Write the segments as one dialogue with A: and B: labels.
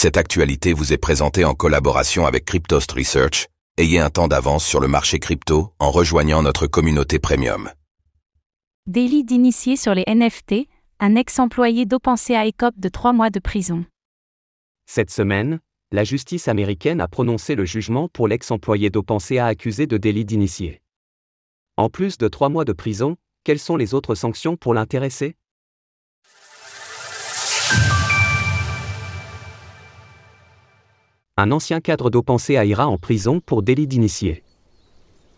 A: Cette actualité vous est présentée en collaboration avec Cryptost Research. Ayez un temps d'avance sur le marché crypto en rejoignant notre communauté premium.
B: Délit d'initié sur les NFT, un ex-employé d'OpenSea écope de trois mois de prison.
C: Cette semaine, la justice américaine a prononcé le jugement pour l'ex-employé d'OpenSea accusé de délit d'initié. En plus de trois mois de prison, quelles sont les autres sanctions pour l'intéressé Un ancien cadre d'OpenSea ira en prison pour délit d'initié.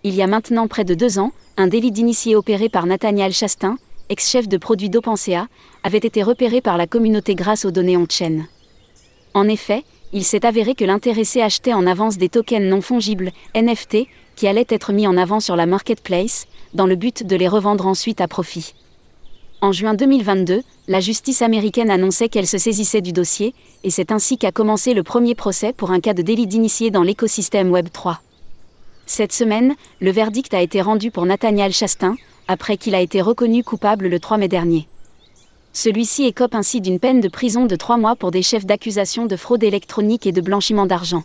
D: Il y a maintenant près de deux ans, un délit d'initié opéré par Nathaniel Chastain, ex-chef de produit d'OpenSea, avait été repéré par la communauté grâce aux données on-chain. En effet, il s'est avéré que l'intéressé achetait en avance des tokens non fongibles, NFT, qui allaient être mis en avant sur la marketplace, dans le but de les revendre ensuite à profit. En juin 2022, la justice américaine annonçait qu'elle se saisissait du dossier, et c'est ainsi qu'a commencé le premier procès pour un cas de délit d'initié dans l'écosystème Web 3. Cette semaine, le verdict a été rendu pour Nathaniel Chastain, après qu'il a été reconnu coupable le 3 mai dernier. Celui-ci écope ainsi d'une peine de prison de trois mois pour des chefs d'accusation de fraude électronique et de blanchiment d'argent.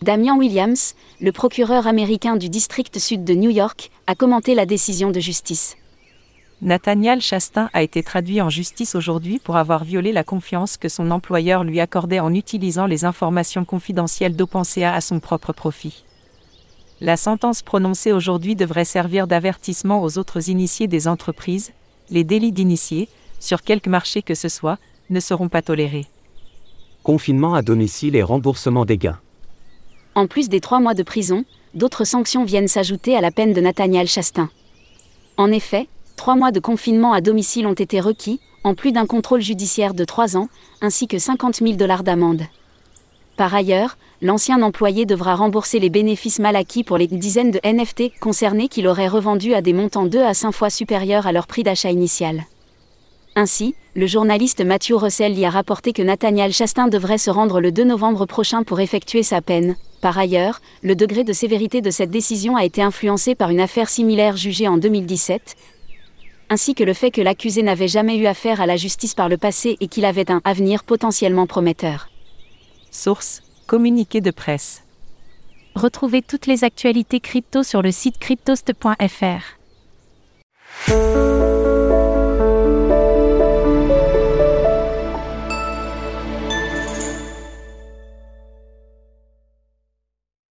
D: Damian Williams, le procureur américain du district sud de New York, a commenté la décision de justice.
B: Nathaniel Chastain a été traduit en justice aujourd'hui pour avoir violé la confiance que son employeur lui accordait en utilisant les informations confidentielles d'OpenSea à son propre profit. La sentence prononcée aujourd'hui devrait servir d'avertissement aux autres initiés des entreprises. Les délits d'initiés, sur quelque marché que ce soit, ne seront pas tolérés.
C: Confinement à domicile et remboursement des gains.
D: En plus des trois mois de prison, d'autres sanctions viennent s'ajouter à la peine de Nathaniel Chastain. En effet, trois mois de confinement à domicile ont été requis, en plus d'un contrôle judiciaire de trois ans, ainsi que 50 000 dollars d'amende. Par ailleurs, l'ancien employé devra rembourser les bénéfices mal acquis pour les dizaines de NFT concernés qu'il aurait revendus à des montants 2 à 5 fois supérieurs à leur prix d'achat initial. Ainsi, le journaliste Matthew Russell y a rapporté que Nathaniel Chastain devrait se rendre le 2 novembre prochain pour effectuer sa peine. Par ailleurs, le degré de sévérité de cette décision a été influencé par une affaire similaire jugée en 2017, ainsi que le fait que l'accusé n'avait jamais eu affaire à la justice par le passé et qu'il avait un avenir potentiellement prometteur.
B: Source Communiqué de presse. Retrouvez toutes les actualités crypto sur le site cryptost.fr.